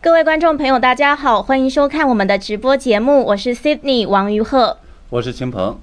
各位观众朋友，大家好，欢迎收看我们的直播节目，我是 Sydney 王于鹤，我是秦鹏。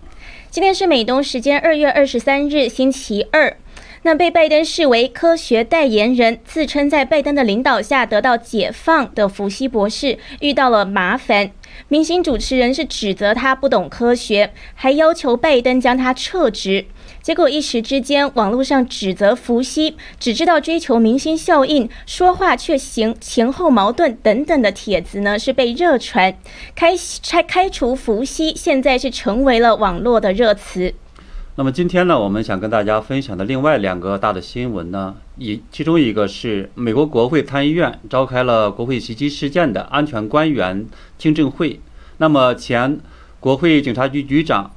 今天是美东时间二月二十三日，星期二。那被拜登视为科学代言人，自称在拜登的领导下得到解放的福西博士遇到了麻烦。明星主持人是指责他不懂科学，还要求拜登将他撤职。结果一时之间，网络上指责伏羲只知道追求明星效应，说话却行前后矛盾等等的帖子呢，是被热传。开开开除伏羲，现在是成为了网络的热词。那么今天呢，我们想跟大家分享的另外两个大的新闻呢，一其中一个是美国国会参议院召开了国会袭击事件的安全官员听证会。那么前国会警察局局长，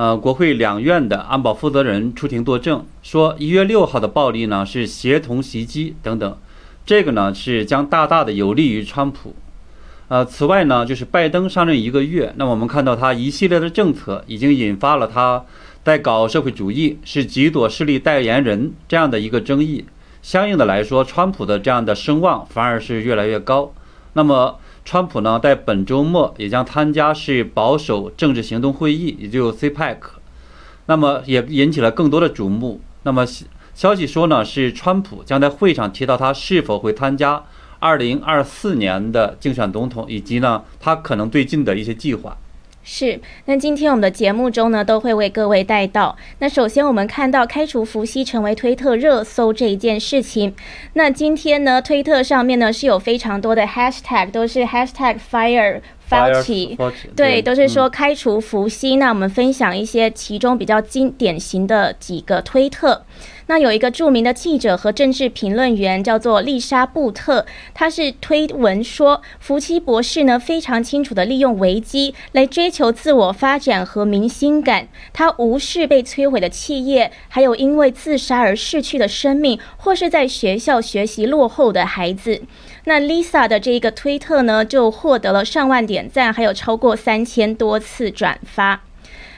呃，国会两院的安保负责人出庭作证，说一月六号的暴力呢是协同袭击等等，这个呢是将大大的有利于川普。呃，此外呢，就是拜登上任一个月，那我们看到他一系列的政策已经引发了他。在搞社会主义是极左势力代言人这样的一个争议，相应的来说，川普的这样的声望反而是越来越高。那么，川普呢，在本周末也将参加是保守政治行动会议，也就 CPEC，那么也引起了更多的瞩目。那么消息说呢，是川普将在会上提到他是否会参加2024年的竞选总统，以及呢，他可能最近的一些计划。是，那今天我们的节目中呢，都会为各位带到。那首先我们看到开除伏羲成为推特热搜这一件事情。那今天呢，推特上面呢是有非常多的 hashtag，都是 hashtag fire Fauci，对，都是说开除伏羲。那我们分享一些其中比较经典型的几个推特。那有一个著名的记者和政治评论员叫做丽莎布特，他是推文说，福奇博士呢非常清楚的利用危机来追求自我发展和明星感，他无视被摧毁的企业，还有因为自杀而逝去的生命，或是在学校学习落后的孩子。那 Lisa 的这一个推特呢，就获得了上万点赞，还有超过三千多次转发。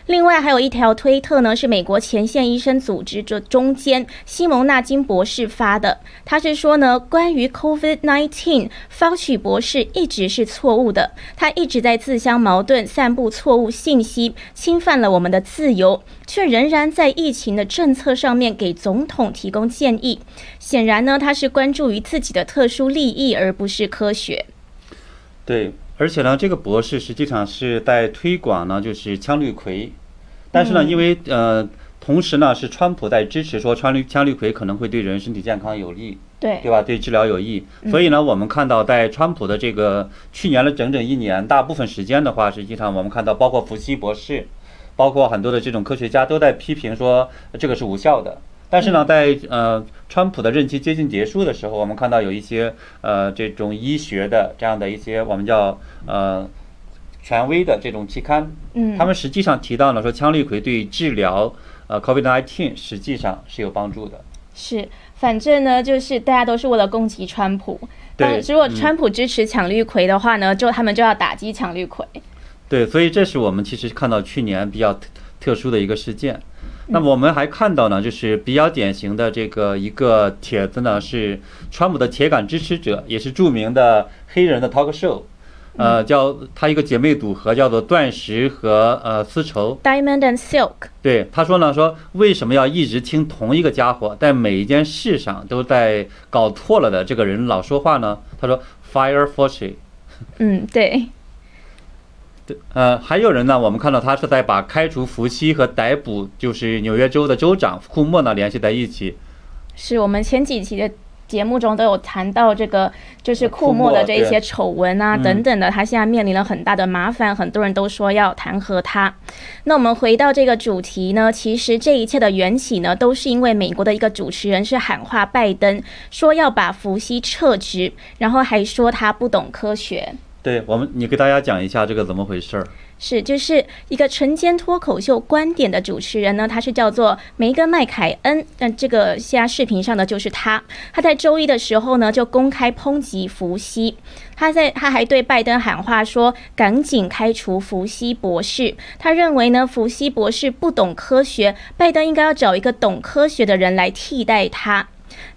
另外还有一条推特呢，是美国前线医生组织这中间西蒙纳金博士发的。他是说呢，关于 COVID-19，福奇博士一直是错误的，他一直在自相矛盾，散布错误信息，侵犯了我们的自由，却仍然在疫情的政策上面给总统提供建议。显然呢，他是关注于自己的特殊利益，而不是科学。对。而且呢，这个博士实际上是在推广呢，就是羟氯喹。但是呢，因为呃，同时呢是川普在支持说川氯羟氯喹可能会对人身体健康有利，对对吧？对治疗有益。所以呢，我们看到在川普的这个去年的整整一年，大部分时间的话，实际上我们看到包括福西博士，包括很多的这种科学家都在批评说这个是无效的。但是呢，在呃，川普的任期接近结束的时候，我们看到有一些呃这种医学的这样的一些我们叫呃权威的这种期刊，嗯，他们实际上提到了说羟氯喹对治疗呃 COVID-19 实际上是有帮助的。是，反正呢，就是大家都是为了攻击川普。对，如果川普支持羟氯喹的话呢，就他们就要打击羟氯喹。对，所以这是我们其实看到去年比较特殊的一个事件。那么我们还看到呢，就是比较典型的这个一个帖子呢，是川普的铁杆支持者，也是著名的黑人的 talk show，呃，叫他一个姐妹组合叫做钻石和呃丝绸 （Diamond and Silk）。对，他说呢，说为什么要一直听同一个家伙在每一件事上都在搞错了的这个人老说话呢？他说：“Fire Fauci。”嗯，对。呃，还有人呢，我们看到他是在把开除福西和逮捕就是纽约州的州长库莫呢联系在一起。是我们前几期的节目中都有谈到这个，就是库莫的这些丑闻啊等等的，他现在面临了很大的麻烦，很多人都说要弹劾他。那我们回到这个主题呢，其实这一切的缘起呢，都是因为美国的一个主持人是喊话拜登，说要把福西撤职，然后还说他不懂科学。对我们，你给大家讲一下这个怎么回事儿？是，就是一个晨间脱口秀观点的主持人呢，他是叫做梅根麦凯恩。那这个现在视频上的就是他，他在周一的时候呢，就公开抨击福西。他在他还对拜登喊话说，赶紧开除福西博士。他认为呢，福西博士不懂科学，拜登应该要找一个懂科学的人来替代他。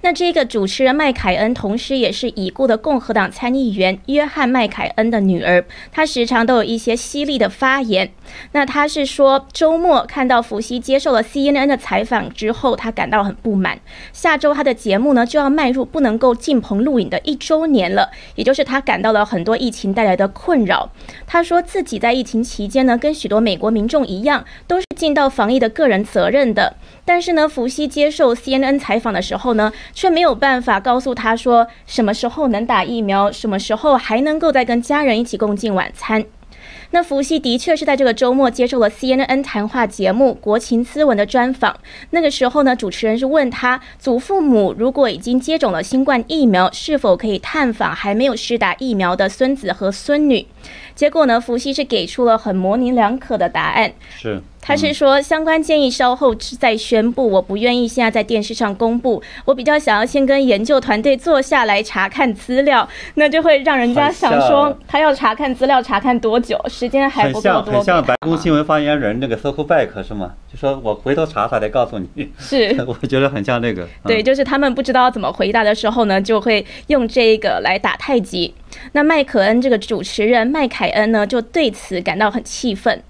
那这个主持人麦凯恩，同时也是已故的共和党参议员约翰麦凯恩的女儿，她时常都有一些犀利的发言。那她是说，周末看到福西接受了 CNN 的采访之后，她感到很不满。下周她的节目呢就要迈入不能够进棚录影的一周年了，也就是她感到了很多疫情带来的困扰。她说自己在疫情期间呢，跟许多美国民众一样，都是尽到防疫的个人责任的。但是呢，福西接受 CNN 采访的时候呢，却没有办法告诉他说什么时候能打疫苗，什么时候还能够再跟家人一起共进晚餐。那福西的确是在这个周末接受了 CNN 谈话节目《国情咨文》的专访。那个时候呢，主持人是问他，祖父母如果已经接种了新冠疫苗，是否可以探访还没有施打疫苗的孙子和孙女？结果呢，福西是给出了很模棱两可的答案。是。他是说，相关建议稍后再宣布，我不愿意现在在电视上公布。我比较想要先跟研究团队坐下来查看资料，那就会让人家想说，他要查看资料查看多久？时间还不够多。很像很像白宫新闻发言人那个 Circle Back 是吗？就说我回头查查再告诉你。是，我觉得很像那个。对，就是他们不知道怎么回答的时候呢，就会用这个来打太极。那麦克恩这个主持人麦凯恩呢，就对此感到很气愤。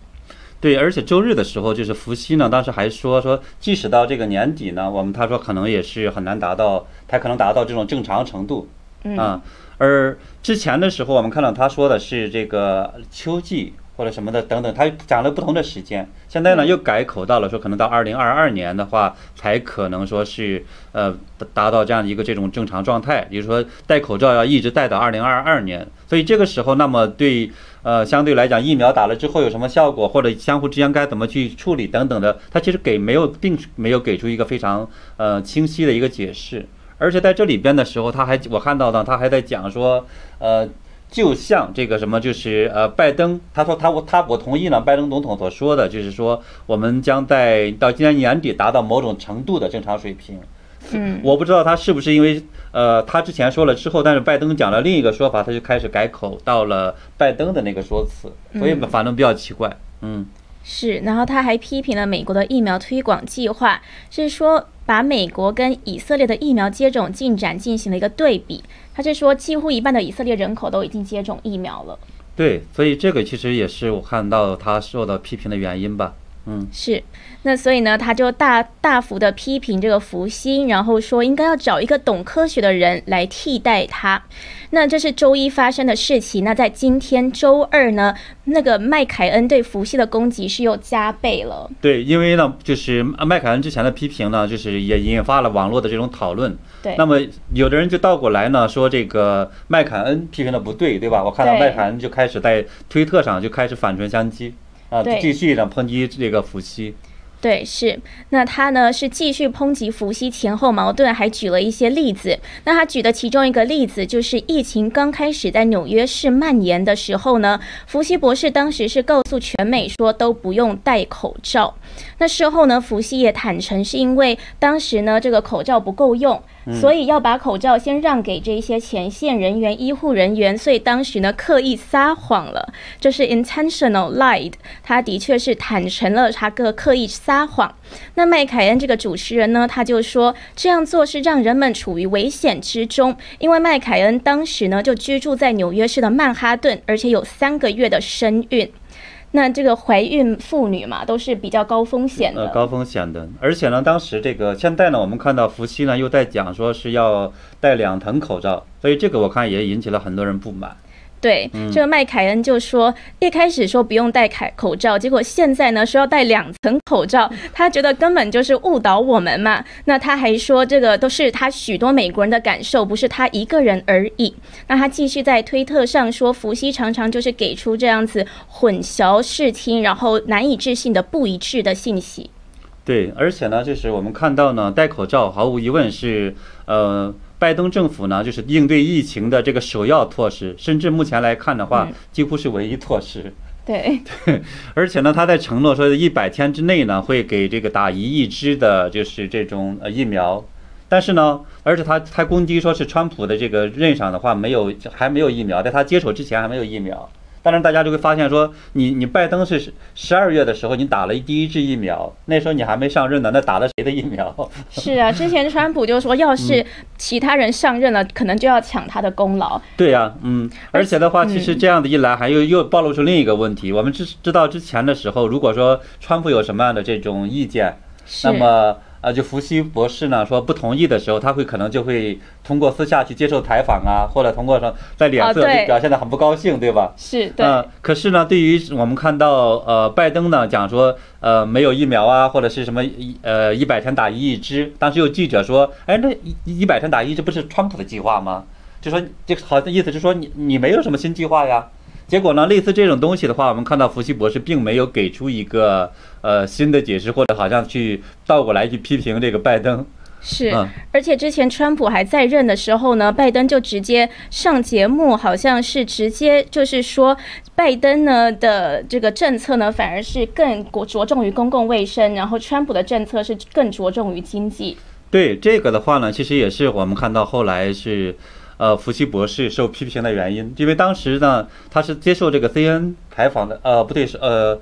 对，而且周日的时候，就是伏羲呢，当时还说说，即使到这个年底呢，我们他说可能也是很难达到，他可能达到这种正常程度啊。而之前的时候，我们看到他说的是这个秋季或者什么的等等，他讲了不同的时间。现在呢又改口到了说，可能到二零二二年的话，才可能说是呃达到这样一个这种正常状态，也就是说戴口罩要一直戴到二零二二年。所以这个时候，那么对。呃，相对来讲，疫苗打了之后有什么效果，或者相互之间该怎么去处理等等的，他其实给没有并没有给出一个非常呃清晰的一个解释。而且在这里边的时候，他还我看到呢，他还在讲说，呃，就像这个什么，就是呃，拜登他说他我他我同意呢，拜登总统所说的就是说，我们将在到今年年底达到某种程度的正常水平。嗯，我不知道他是不是因为，呃，他之前说了之后，但是拜登讲了另一个说法，他就开始改口到了拜登的那个说辞，所以反正比较奇怪。嗯，是，然后他还批评了美国的疫苗推广计划，是说把美国跟以色列的疫苗接种进展进行了一个对比，他是说几乎一半的以色列人口都已经接种疫苗了。对，所以这个其实也是我看到他受到批评的原因吧。嗯，是，那所以呢，他就大大幅的批评这个福星，然后说应该要找一个懂科学的人来替代他。那这是周一发生的事情。那在今天周二呢，那个麦凯恩对福西的攻击是又加倍了。对，因为呢，就是麦凯恩之前的批评呢，就是也引发了网络的这种讨论。对，那么有的人就倒过来呢，说这个麦凯恩批评的不对，对吧？我看到麦凯恩就开始在推特上就开始反唇相讥。啊，继续的抨击这个伏羲。对，是。那他呢是继续抨击伏羲前后矛盾，还举了一些例子。那他举的其中一个例子就是疫情刚开始在纽约市蔓延的时候呢，伏羲博士当时是告诉全美说都不用戴口罩。那事后呢，伏羲也坦诚是因为当时呢这个口罩不够用。所以要把口罩先让给这些前线人员、医护人员，所以当时呢刻意撒谎了，就是 intentional lied。他的确是坦诚了他个刻意撒谎。那麦凯恩这个主持人呢，他就说这样做是让人们处于危险之中，因为麦凯恩当时呢就居住在纽约市的曼哈顿，而且有三个月的身孕。那这个怀孕妇女嘛，都是比较高风险的。高风险的，而且呢，当时这个现在呢，我们看到夫妻呢又在讲说是要戴两层口罩，所以这个我看也引起了很多人不满。对，这个麦凯恩就说，一开始说不用戴凯口罩，结果现在呢说要戴两层口罩，他觉得根本就是误导我们嘛。那他还说，这个都是他许多美国人的感受，不是他一个人而已。那他继续在推特上说，伏羲常常就是给出这样子混淆视听，然后难以置信的不一致的信息。对，而且呢，就是我们看到呢，戴口罩毫无疑问是呃。拜登政府呢，就是应对疫情的这个首要措施，甚至目前来看的话，几乎是唯一措施。对对，而且呢，他在承诺说，一百天之内呢，会给这个打一亿支的，就是这种呃疫苗。但是呢，而且他他攻击说是川普的这个任上的话，没有还没有疫苗，在他接手之前还没有疫苗。当然大家就会发现说，你你拜登是十二月的时候你打了第一支疫苗，那时候你还没上任呢，那打了谁的疫苗？是啊，之前川普就说，要是其他人上任了，可能就要抢他的功劳。对呀，嗯，而且的话，其实这样的一来，还又又暴露出另一个问题。我们知知道之前的时候，如果说川普有什么样的这种意见，那么。啊，就伏羲博士呢说不同意的时候，他会可能就会通过私下去接受采访啊，或者通过说在脸色就表现得很不高兴，对吧？是，对。嗯，可是呢，对于我们看到呃拜登呢讲说呃没有疫苗啊，或者是什么一呃一百天打一亿支，当时有记者说，哎，那一一百天打一亿支不是川普的计划吗？就说这好像意思是说你你没有什么新计划呀。结果呢？类似这种东西的话，我们看到福西博士并没有给出一个呃新的解释，或者好像去倒过来去批评这个拜登。是，而且之前川普还在任的时候呢，拜登就直接上节目，好像是直接就是说，拜登呢的这个政策呢反而是更着重于公共卫生，然后川普的政策是更着重于经济。对这个的话呢，其实也是我们看到后来是。呃，福奇博士受批评的原因，因为当时呢，他是接受这个 C N 采访的，呃，不对，是呃，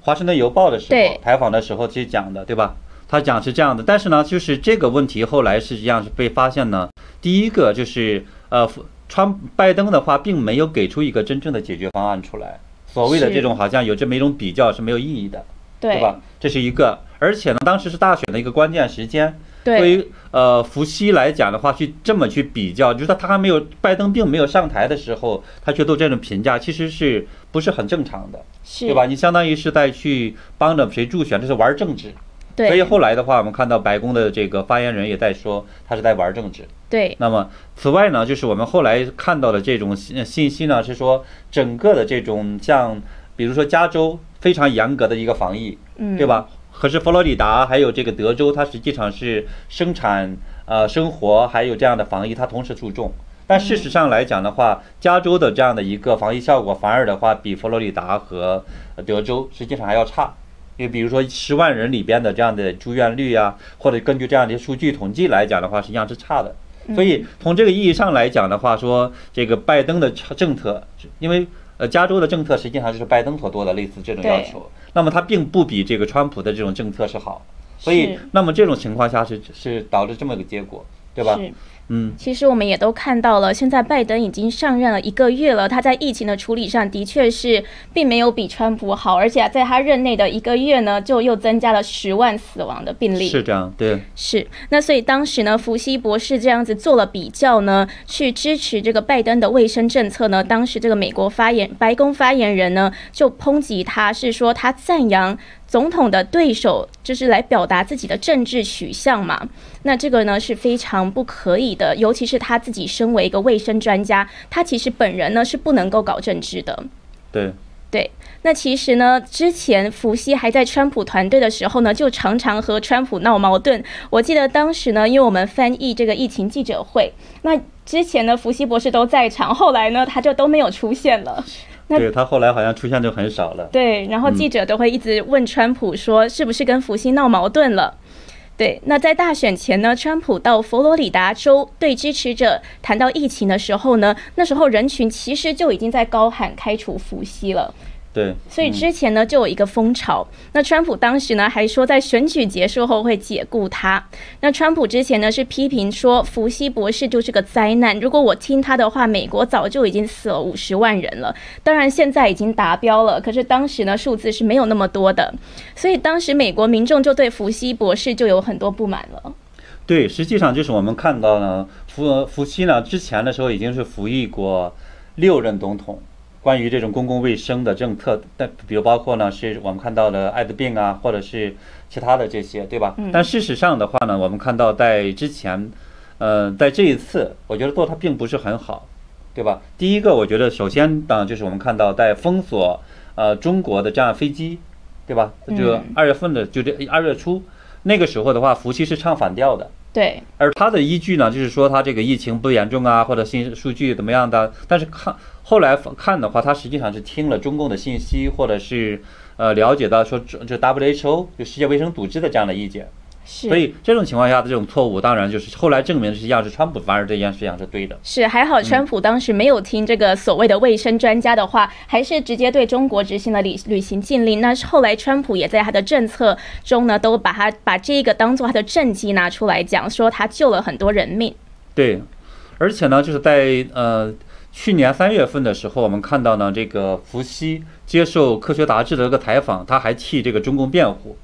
华盛顿邮报的时候采访的时候其实讲的，对吧？他讲是这样的，但是呢，就是这个问题后来实际上是被发现呢，第一个就是呃，川拜登的话并没有给出一个真正的解决方案出来，所谓的这种好像有这么一种比较是没有意义的，对吧？这是一个，而且呢，当时是大选的一个关键时间。对于呃伏羲来讲的话，去这么去比较，就是他他还没有拜登并没有上台的时候，他去做这种评价，其实是不是很正常的，对吧？你相当于是在去帮着谁助选，这是玩政治。对。所以后来的话，我们看到白宫的这个发言人也在说，他是在玩政治。对。那么此外呢，就是我们后来看到的这种信信息呢，是说整个的这种像比如说加州非常严格的一个防疫，嗯，对吧？可是佛罗里达还有这个德州，它实际上是生产、呃生活还有这样的防疫，它同时注重。但事实上来讲的话，加州的这样的一个防疫效果，反而的话比佛罗里达和德州实际上还要差。因为比如说十万人里边的这样的住院率啊，或者根据这样的数据统计来讲的话，实际上是差的。所以从这个意义上来讲的话，说这个拜登的政策，因为。呃，加州的政策实际上就是拜登所做的类似这种要求，那么它并不比这个川普的这种政策是好，所以那么这种情况下是是导致这么个结果，对吧？嗯，其实我们也都看到了，现在拜登已经上任了一个月了，他在疫情的处理上的确是并没有比川普好，而且在他任内的一个月呢，就又增加了十万死亡的病例。是这样，对。是，那所以当时呢，福西博士这样子做了比较呢，去支持这个拜登的卫生政策呢，当时这个美国发言白宫发言人呢就抨击他，是说他赞扬。总统的对手就是来表达自己的政治取向嘛？那这个呢是非常不可以的，尤其是他自己身为一个卫生专家，他其实本人呢是不能够搞政治的。对对，那其实呢，之前伏羲还在川普团队的时候呢，就常常和川普闹矛盾。我记得当时呢，因为我们翻译这个疫情记者会，那之前呢，伏羲博士都在场，后来呢，他就都没有出现了。对他后来好像出现就很少了。对，然后记者都会一直问川普说，是不是跟福西闹矛盾了？对，那在大选前呢，川普到佛罗里达州对支持者谈到疫情的时候呢，那时候人群其实就已经在高喊开除福西了。对，所以之前呢就有一个风潮。那川普当时呢还说，在选举结束后会解雇他。那川普之前呢是批评说，福西博士就是个灾难。如果我听他的话，美国早就已经死了五十万人了。当然现在已经达标了，可是当时呢数字是没有那么多的。所以当时美国民众就对福西博士就有很多不满了。对，实际上就是我们看到呢，福福西呢之前的时候已经是服役过六任总统。关于这种公共卫生的政策，但比如包括呢，是我们看到的艾滋病啊，或者是其他的这些，对吧？但事实上的话呢，我们看到在之前，呃，在这一次，我觉得做它并不是很好，对吧？第一个，我觉得首先呢，就是我们看到在封锁呃中国的这样飞机，对吧？就二月份的就这二月初那个时候的话，福羲是唱反调的。对，而他的依据呢，就是说他这个疫情不严重啊，或者新数据怎么样的。但是看后来看的话，他实际上是听了中共的信息，或者是呃了解到说这 WHO 就世界卫生组织的这样的意见。是，所以这种情况下的这种错误，当然就是后来证明实际上是川普反而这件事情是对的。是，还好川普当时没有听这个所谓的卫生专家的话，还是直接对中国执行了旅旅行禁令。那后来川普也在他的政策中呢，都把他把这个当做他的政绩拿出来讲，说他救了很多人命。对，而且呢，就是在呃去年三月份的时候，我们看到呢，这个伏羲接受科学杂志的一个采访，他还替这个中共辩护。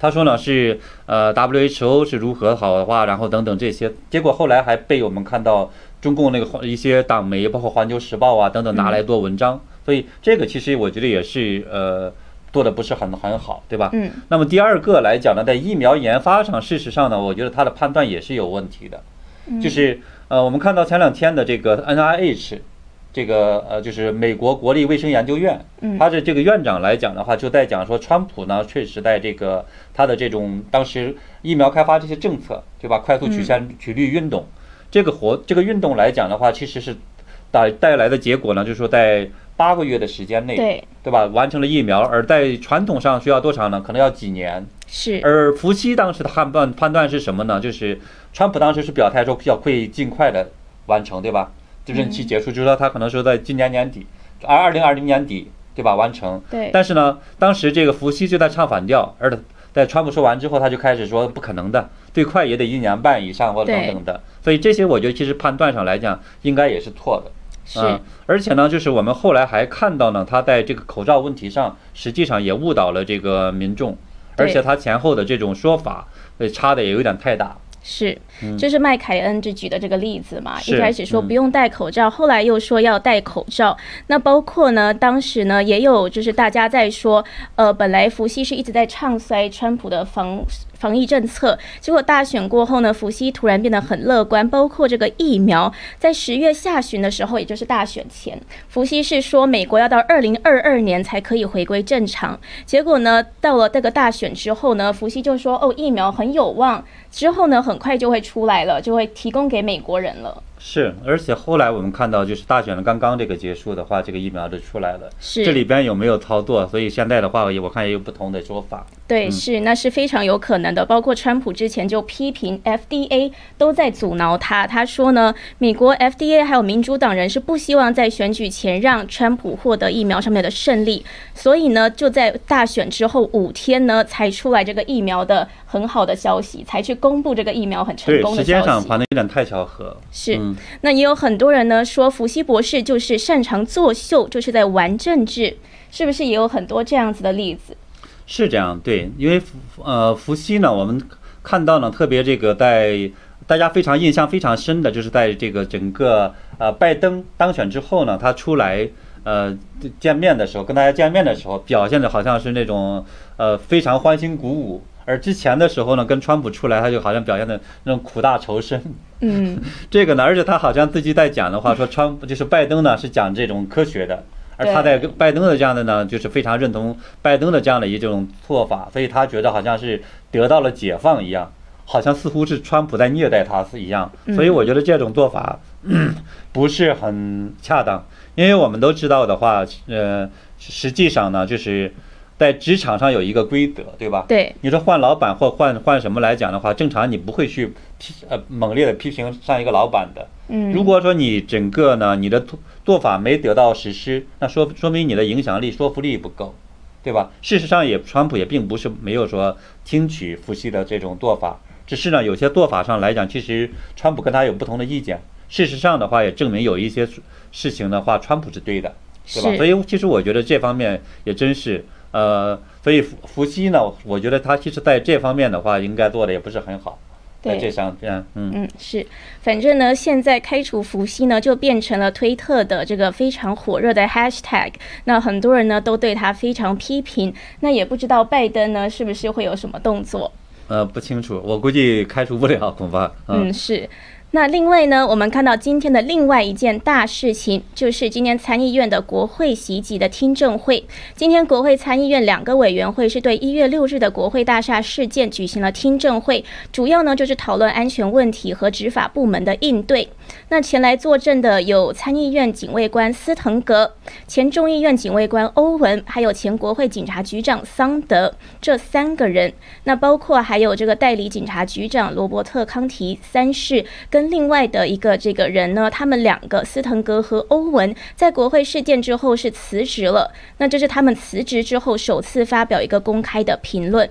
他说呢是呃 WHO 是如何好的话，然后等等这些，结果后来还被我们看到中共那个一些党媒，包括《环球时报》啊等等拿来做文章，所以这个其实我觉得也是呃做的不是很很好，对吧？嗯。那么第二个来讲呢，在疫苗研发上，事实上呢，我觉得他的判断也是有问题的，就是呃我们看到前两天的这个 NIH。这个呃，就是美国国立卫生研究院，他的这个院长来讲的话，就在讲说，川普呢确实在这个他的这种当时疫苗开发这些政策，对吧？快速曲线曲率运动，这个活这个运动来讲的话，其实是带带来的结果呢，就是说在八个月的时间内，对对吧？完成了疫苗，而在传统上需要多长呢？可能要几年。是。而福西当时的判断判断是什么呢？就是川普当时是表态说要会尽快的完成，对吧？任期结束，就是说他可能说在今年年底，而二零二零年底，对吧？完成。对。但是呢，当时这个伏羲就在唱反调，而在川普说完之后，他就开始说不可能的，最快也得一年半以上或者等等的。所以这些我觉得其实判断上来讲，应该也是错的。是。而且呢，就是我们后来还看到呢，他在这个口罩问题上，实际上也误导了这个民众，而且他前后的这种说法，呃，差的也有点太大。是，就是麦凯恩这举的这个例子嘛，一开始说不用戴口罩，后来又说要戴口罩。那包括呢，当时呢也有就是大家在说，呃，本来福西是一直在唱衰川普的防。防疫政策，结果大选过后呢，福西突然变得很乐观，包括这个疫苗，在十月下旬的时候，也就是大选前，福西是说美国要到二零二二年才可以回归正常。结果呢，到了这个大选之后呢，福西就说哦，疫苗很有望，之后呢，很快就会出来了，就会提供给美国人了。是，而且后来我们看到，就是大选的刚刚这个结束的话，这个疫苗就出来了。是，这里边有没有操作？所以现在的话，也我看也有不同的说法。对，是，那是非常有可能的。包括川普之前就批评 FDA 都在阻挠他，他说呢，美国 FDA 还有民主党人是不希望在选举前让川普获得疫苗上面的胜利，所以呢，就在大选之后五天呢，才出来这个疫苗的很好的消息，才去公布这个疫苗很成功的消息。时间上反正有点太巧合。是。那也有很多人呢说，伏羲博士就是擅长作秀，就是在玩政治，是不是也有很多这样子的例子？是这样，对，因为呃，伏羲呢，我们看到呢，特别这个在大家非常印象非常深的，就是在这个整个呃拜登当选之后呢，他出来呃见面的时候，跟大家见面的时候，表现的好像是那种呃非常欢欣鼓舞。而之前的时候呢，跟川普出来，他就好像表现的那种苦大仇深。嗯，这个呢，而且他好像自己在讲的话，说川普就是拜登呢是讲这种科学的，而他在拜登的这样的呢，就是非常认同拜登的这样的一种做法，所以他觉得好像是得到了解放一样，好像似乎是川普在虐待他是一样。所以我觉得这种做法 不是很恰当，因为我们都知道的话，呃，实际上呢，就是。在职场上有一个规则，对吧？对，你说换老板或换换什么来讲的话，正常你不会去批呃猛烈的批评上一个老板的。嗯，如果说你整个呢你的做做法没得到实施，那说说明你的影响力说服力不够，对吧？事实上也川普也并不是没有说听取伏羲的这种做法，只是呢有些做法上来讲，其实川普跟他有不同的意见。事实上的话也证明有一些事情的话，川普是对的，对吧？所以其实我觉得这方面也真是。呃，所以伏伏羲呢，我觉得他其实在这方面的话，应该做的也不是很好，对这上边，嗯嗯是，反正呢，现在开除伏羲呢，就变成了推特的这个非常火热的 hashtag，那很多人呢都对他非常批评，那也不知道拜登呢是不是会有什么动作？呃，不清楚，我估计开除不了，恐怕。嗯，是。那另外呢，我们看到今天的另外一件大事情，就是今天参议院的国会袭击的听证会。今天国会参议院两个委员会是对一月六日的国会大厦事件举行了听证会，主要呢就是讨论安全问题和执法部门的应对。那前来作证的有参议院警卫官斯滕格、前众议院警卫官欧文，还有前国会警察局长桑德这三个人。那包括还有这个代理警察局长罗伯特康提三世跟。跟另外的一个这个人呢，他们两个斯滕格和欧文在国会事件之后是辞职了。那这是他们辞职之后首次发表一个公开的评论。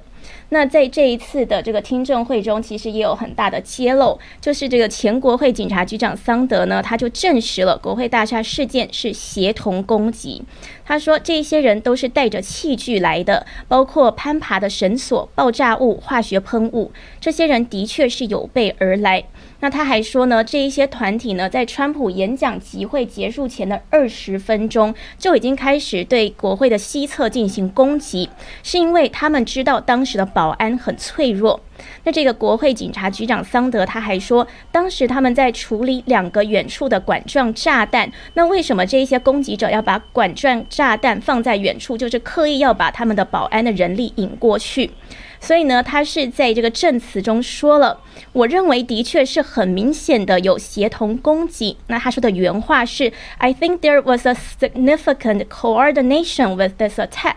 那在这一次的这个听证会中，其实也有很大的揭露，就是这个前国会警察局长桑德呢，他就证实了国会大厦事件是协同攻击。他说，这些人都是带着器具来的，包括攀爬的绳索、爆炸物、化学喷雾，这些人的确是有备而来。那他还说呢，这一些团体呢，在川普演讲集会结束前的二十分钟就已经开始对国会的西侧进行攻击，是因为他们知道当时的保安很脆弱。那这个国会警察局长桑德他还说，当时他们在处理两个远处的管状炸弹。那为什么这一些攻击者要把管状炸弹放在远处，就是刻意要把他们的保安的人力引过去？所以呢，他是在这个证词中说了，我认为的确是很明显的有协同攻击。那他说的原话是，I think there was a significant coordination with this attack。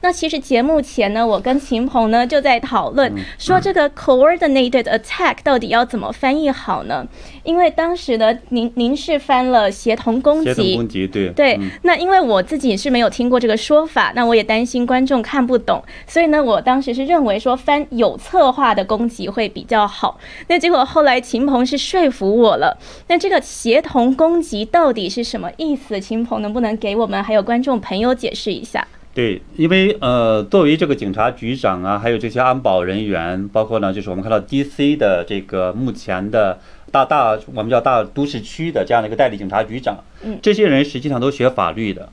那其实节目前呢，我跟秦鹏呢就在讨论，说这个 coordinated attack 到底要怎么翻译好呢？因为当时呢，您您是翻了协同攻击，协同攻击，对对。那因为我自己是没有听过这个说法，那我也担心观众看不懂，所以呢，我当时是认为。说翻有策划的攻击会比较好，那结果后来秦鹏是说服我了。那这个协同攻击到底是什么意思？秦鹏能不能给我们还有观众朋友解释一下？对，因为呃，作为这个警察局长啊，还有这些安保人员，包括呢，就是我们看到 DC 的这个目前的大大我们叫大都市区的这样的一个代理警察局长，嗯，这些人实际上都学法律的，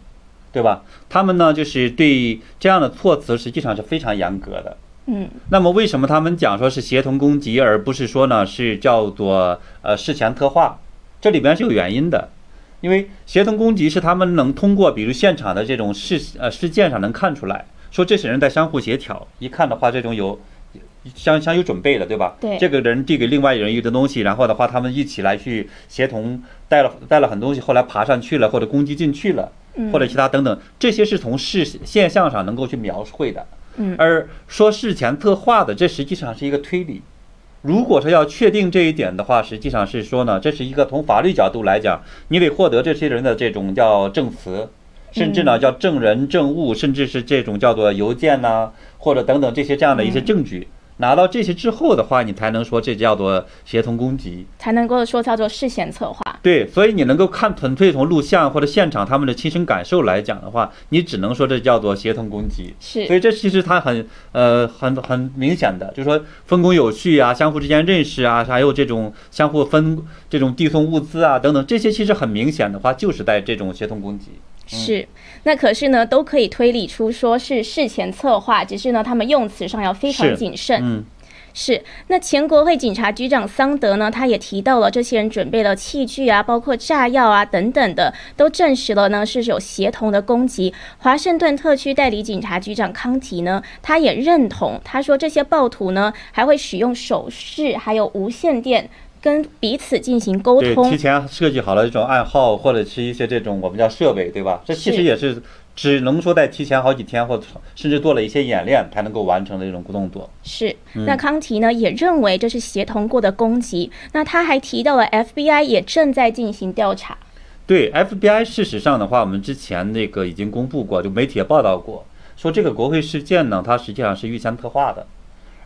对吧？他们呢，就是对这样的措辞实际上是非常严格的。嗯，那么为什么他们讲说是协同攻击，而不是说呢是叫做呃事前策划？这里边是有原因的，因为协同攻击是他们能通过比如现场的这种事呃事件上能看出来，说这些人在相互协调，一看的话这种有相相有准备的，对吧？对，这个人递给另外一人一个东西，然后的话他们一起来去协同带了带了很多东西，后来爬上去了或者攻击进去了，或者其他等等，这些是从事现象上能够去描绘的。而说事前策划的，这实际上是一个推理。如果说要确定这一点的话，实际上是说呢，这是一个从法律角度来讲，你得获得这些人的这种叫证词，甚至呢叫证人、证物，甚至是这种叫做邮件呐，或者等等这些这样的一些证据。拿到这些之后的话，你才能说这叫做协同攻击，才能够说叫做事先策划。对，所以你能够看纯粹从录像或者现场他们的亲身感受来讲的话，你只能说这叫做协同攻击。是，所以这其实它很呃很很明显的，就是说分工有序啊，相互之间认识啊，还有这种相互分这种递送物资啊等等，这些其实很明显的话就是在这种协同攻击。是，那可是呢，都可以推理出说是事前策划，只是呢，他们用词上要非常谨慎。嗯，是。那前国会警察局长桑德呢，他也提到了这些人准备了器具啊，包括炸药啊等等的，都证实了呢是有协同的攻击。华盛顿特区代理警察局长康提呢，他也认同，他说这些暴徒呢还会使用手势，还有无线电。跟彼此进行沟通，提前设计好了这种暗号，或者是一些这种我们叫设备，对吧？这其实也是只能说在提前好几天，或甚至做了一些演练才能够完成的这种动作。是，那康提呢也认为这是协同过的攻击。那他还提到了 FBI 也正在进行调查。对 FBI，事实上的话，我们之前那个已经公布过，就媒体也报道过，说这个国会事件呢，它实际上是预先策划的，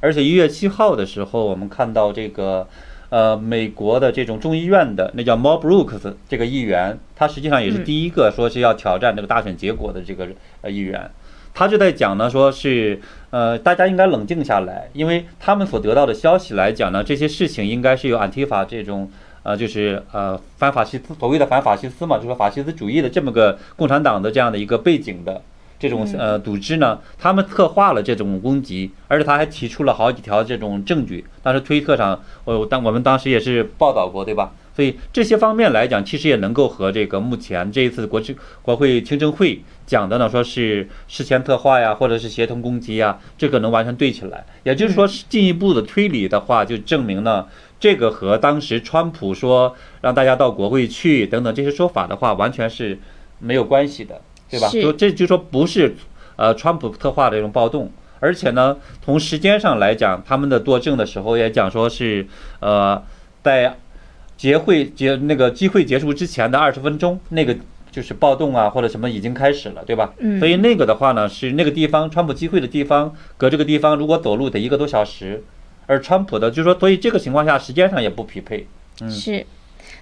而且一月七号的时候，我们看到这个。呃，美国的这种众议院的那叫 Mo Brooks 这个议员，他实际上也是第一个说是要挑战这个大选结果的这个呃议员，他就在讲呢，说是呃大家应该冷静下来，因为他们所得到的消息来讲呢，这些事情应该是有安提法这种呃就是呃反法西斯所谓的反法西斯嘛，就是法西斯主义的这么个共产党的这样的一个背景的，这种呃组织呢，他们策划了这种攻击，而且他还提出了好几条这种证据。当时推特上，我当我们当时也是报道过，对吧？所以这些方面来讲，其实也能够和这个目前这一次国际国会听证会讲的呢，说是事前策划呀，或者是协同攻击呀，这个能完全对起来。也就是说，进一步的推理的话，就证明呢，这个和当时川普说让大家到国会去等等这些说法的话，完全是没有关系的，对吧？说这就说不是呃川普策划的这种暴动，而且呢，从时间上来讲，他们的作证的时候也讲说是呃在。结会结那个集会结束之前的二十分钟，那个就是暴动啊或者什么已经开始了，对吧？嗯。所以那个的话呢，是那个地方川普集会的地方，隔这个地方如果走路得一个多小时，而川普的就说，所以这个情况下时间上也不匹配。嗯。是。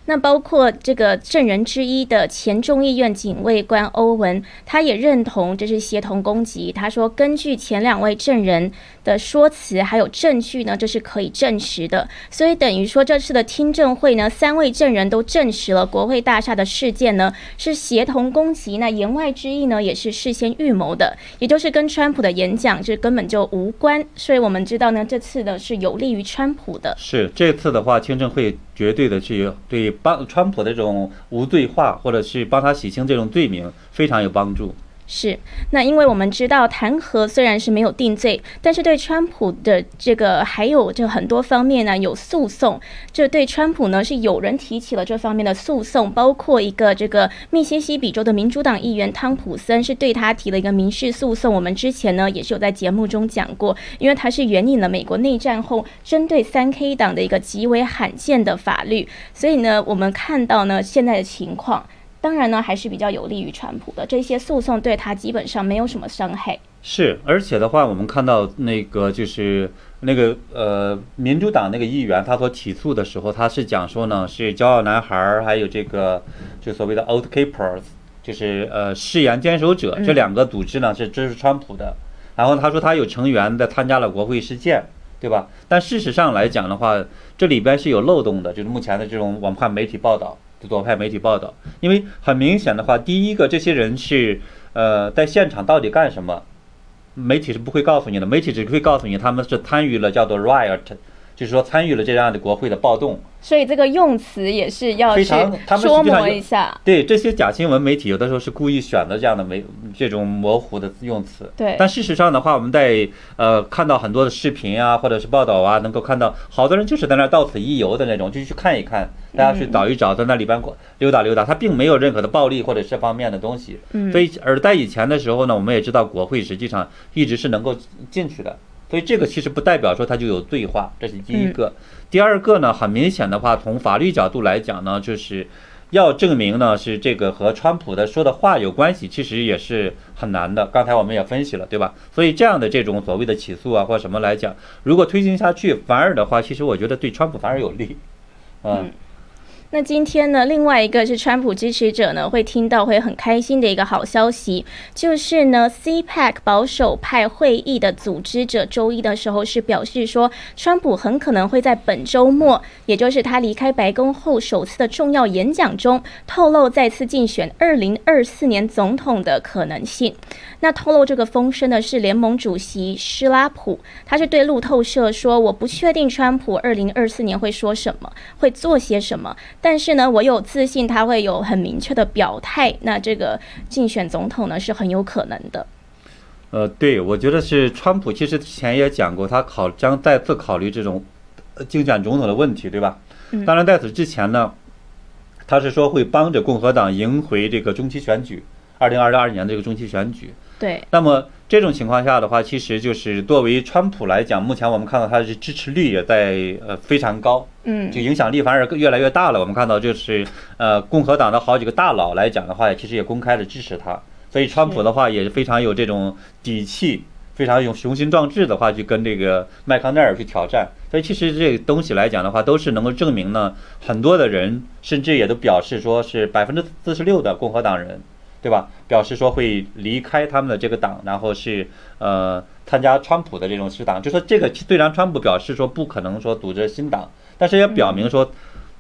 那包括这个证人之一的前众议院警卫官欧文，他也认同这是协同攻击。他说，根据前两位证人的说辞还有证据呢，这是可以证实的。所以等于说，这次的听证会呢，三位证人都证实了国会大厦的事件呢是协同攻击。那言外之意呢，也是事先预谋的，也就是跟川普的演讲这根本就无关。所以我们知道呢，这次的是有利于川普的。是这次的话，听证会绝对的去对。帮川普的这种无罪化，或者去帮他洗清这种罪名，非常有帮助。是，那因为我们知道弹劾虽然是没有定罪，但是对川普的这个还有这很多方面呢有诉讼，这对川普呢是有人提起了这方面的诉讼，包括一个这个密西西比州的民主党议员汤普森是对他提了一个民事诉讼。我们之前呢也是有在节目中讲过，因为他是援引了美国内战后针对三 K 党的一个极为罕见的法律，所以呢我们看到呢现在的情况。当然呢，还是比较有利于川普的。这些诉讼对他基本上没有什么伤害。是，而且的话，我们看到那个就是那个呃，民主党那个议员，他所起诉的时候，他是讲说呢，是骄傲男孩儿，还有这个就所谓的 Old Keepers，就是呃誓言坚守者这两个组织呢是支持川普的。然后他说他有成员在参加了国会事件，对吧？但事实上来讲的话，这里边是有漏洞的，就是目前的这种网判媒体报道。左派媒体报道，因为很明显的话，第一个，这些人是呃在现场到底干什么，媒体是不会告诉你的，媒体只会告诉你他们是参与了叫做 riot，就是说参与了这样的国会的暴动。所以这个用词也是要去琢磨一下。对这些假新闻媒体，有的时候是故意选择这样的媒这种模糊的用词。对。但事实上的话，我们在呃看到很多的视频啊，或者是报道啊，能够看到好多人就是在那儿到此一游的那种，就去看一看，大家去找一找，在那里边溜达溜达，他并没有任何的暴力或者这方面的东西。嗯。所以而在以前的时候呢，我们也知道国会实际上一直是能够进去的。所以这个其实不代表说它就有罪化，这是第一个。第二个呢，很明显的话，从法律角度来讲呢，就是要证明呢是这个和川普的说的话有关系，其实也是很难的。刚才我们也分析了，对吧？所以这样的这种所谓的起诉啊或什么来讲，如果推行下去，反而的话，其实我觉得对川普反而有利，嗯。那今天呢，另外一个是川普支持者呢，会听到会很开心的一个好消息，就是呢，CPAC 保守派会议的组织者周一的时候是表示说，川普很可能会在本周末，也就是他离开白宫后首次的重要演讲中，透露再次竞选二零二四年总统的可能性。那透露这个风声的是联盟主席施拉普，他是对路透社说：“我不确定川普二零二四年会说什么，会做些什么。”但是呢，我有自信他会有很明确的表态。那这个竞选总统呢，是很有可能的。呃，对，我觉得是川普其实之前也讲过，他考将再次考虑这种竞选总统的问题，对吧？嗯。当然，在此之前呢，他是说会帮着共和党赢回这个中期选举，二零二二年这个中期选举。对。那么这种情况下的话，其实就是作为川普来讲，目前我们看到他的支持率也在呃非常高。嗯，就影响力反而越来越大了。我们看到就是，呃，共和党的好几个大佬来讲的话，其实也公开的支持他。所以川普的话也是非常有这种底气，非常有雄心壮志的话，去跟这个麦康奈尔去挑战。所以其实这个东西来讲的话，都是能够证明呢，很多的人甚至也都表示说是百分之四十六的共和党人，对吧？表示说会离开他们的这个党，然后是呃参加川普的这种是党。就说这个虽然川普表示说不可能说组织新党。但是也表明说，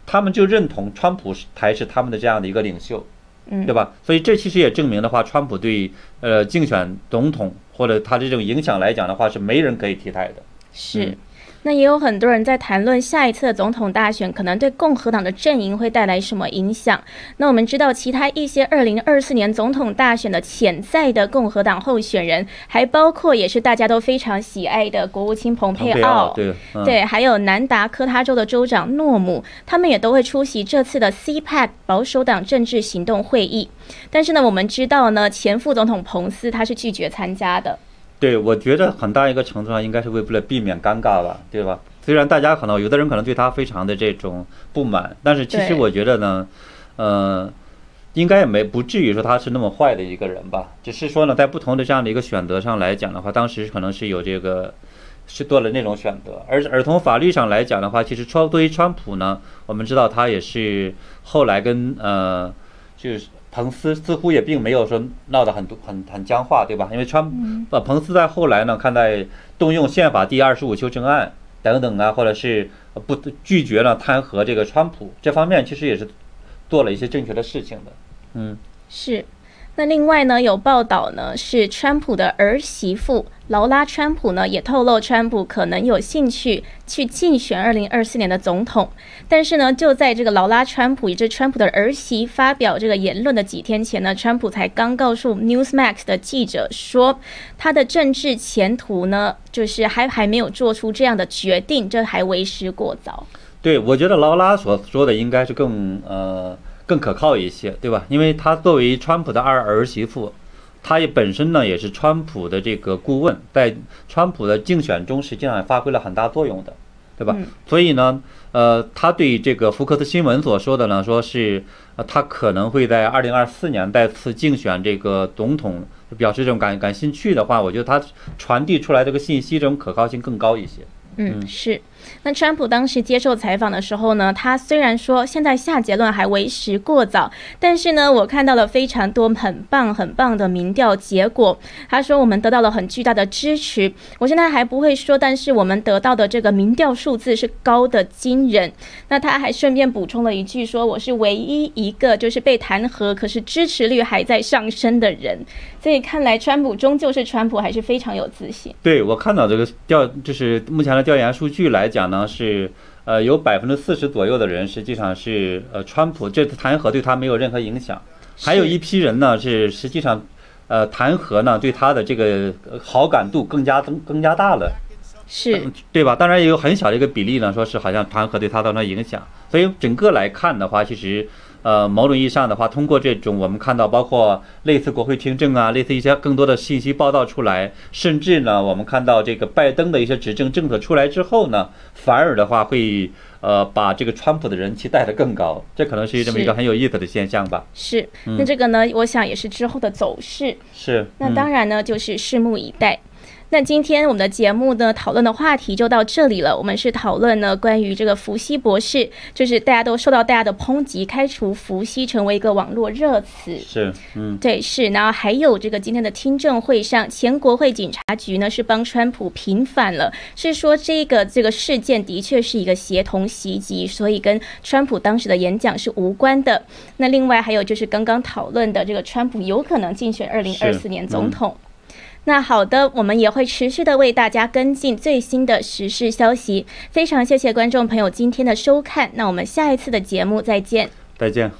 他们就认同川普才是他们的这样的一个领袖，嗯，对吧？所以这其实也证明的话，川普对呃竞选总统或者他这种影响来讲的话，是没人可以替代的。是。嗯那也有很多人在谈论下一次的总统大选可能对共和党的阵营会带来什么影响。那我们知道，其他一些二零二四年总统大选的潜在的共和党候选人，还包括也是大家都非常喜爱的国务卿蓬佩奥，奥对嗯对，还有南达科他州的州长诺姆，他们也都会出席这次的 CPAC 保守党政治行动会议。但是呢，我们知道呢，前副总统彭斯他是拒绝参加的。对，我觉得很大一个程度上应该是为了避免尴尬吧，对吧？虽然大家可能有的人可能对他非常的这种不满，但是其实我觉得呢，呃，应该也没不至于说他是那么坏的一个人吧。只是说呢，在不同的这样的一个选择上来讲的话，当时可能是有这个是做了那种选择，而而从法律上来讲的话，其实川对于川普呢，我们知道他也是后来跟呃就是。彭斯似乎也并没有说闹得很多很很僵化，对吧？因为川呃彭斯在后来呢，看待动用宪法第二十五修正案等等啊，或者是呃不拒绝了弹劾这个川普这方面，其实也是做了一些正确的事情的。嗯，是。那另外呢，有报道呢，是川普的儿媳妇劳拉·川普呢，也透露川普可能有兴趣去竞选二零二四年的总统。但是呢，就在这个劳拉·川普以及川普的儿媳发表这个言论的几天前呢，川普才刚告诉 Newsmax 的记者说，他的政治前途呢，就是还还没有做出这样的决定，这还为时过早。对，我觉得劳拉所说的应该是更呃更可靠一些，对吧？因为她作为川普的二儿媳妇，她也本身呢也是川普的这个顾问，在川普的竞选中实际上也发挥了很大作用的，对吧？嗯所以呢，呃，他对这个福克斯新闻所说的呢，说是呃他可能会在二零二四年再次竞选这个总统，表示这种感感兴趣的话，我觉得他传递出来这个信息这种可靠性更高一些。嗯，是。那川普当时接受采访的时候呢，他虽然说现在下结论还为时过早，但是呢，我看到了非常多很棒很棒的民调结果。他说我们得到了很巨大的支持。我现在还不会说，但是我们得到的这个民调数字是高的惊人。那他还顺便补充了一句说，我是唯一一个就是被弹劾，可是支持率还在上升的人。所以看来川普终究是川普，还是非常有自信。对我看到这个调，就是目前的调研数据来讲呢，是呃有百分之四十左右的人实际上是呃川普这次弹劾对他没有任何影响，还有一批人呢是实际上呃弹劾呢对他的这个呃好感度更加增更加大了。是对吧？当然也有很小的一个比例呢，说是好像弹劾对他造成影响。所以整个来看的话，其实呃某种意义上的话，通过这种我们看到包括类似国会听证啊，类似一些更多的信息报道出来，甚至呢我们看到这个拜登的一些执政政策出来之后呢，反而的话会呃把这个川普的人气带得更高，这可能是这么一个很有意思的现象吧。是，那这个呢，我想也是之后的走势。是，那当然呢，就是拭目以待。那今天我们的节目呢，讨论的话题就到这里了。我们是讨论呢关于这个伏羲博士，就是大家都受到大家的抨击，开除伏羲成为一个网络热词。是，嗯，对，是，然后还有这个今天的听证会上，前国会警察局呢是帮川普平反了，是说这个这个事件的确是一个协同袭击，所以跟川普当时的演讲是无关的。那另外还有就是刚刚讨论的这个川普有可能竞选二零二四年总统。那好的，我们也会持续的为大家跟进最新的时事消息。非常谢谢观众朋友今天的收看，那我们下一次的节目再见。再见。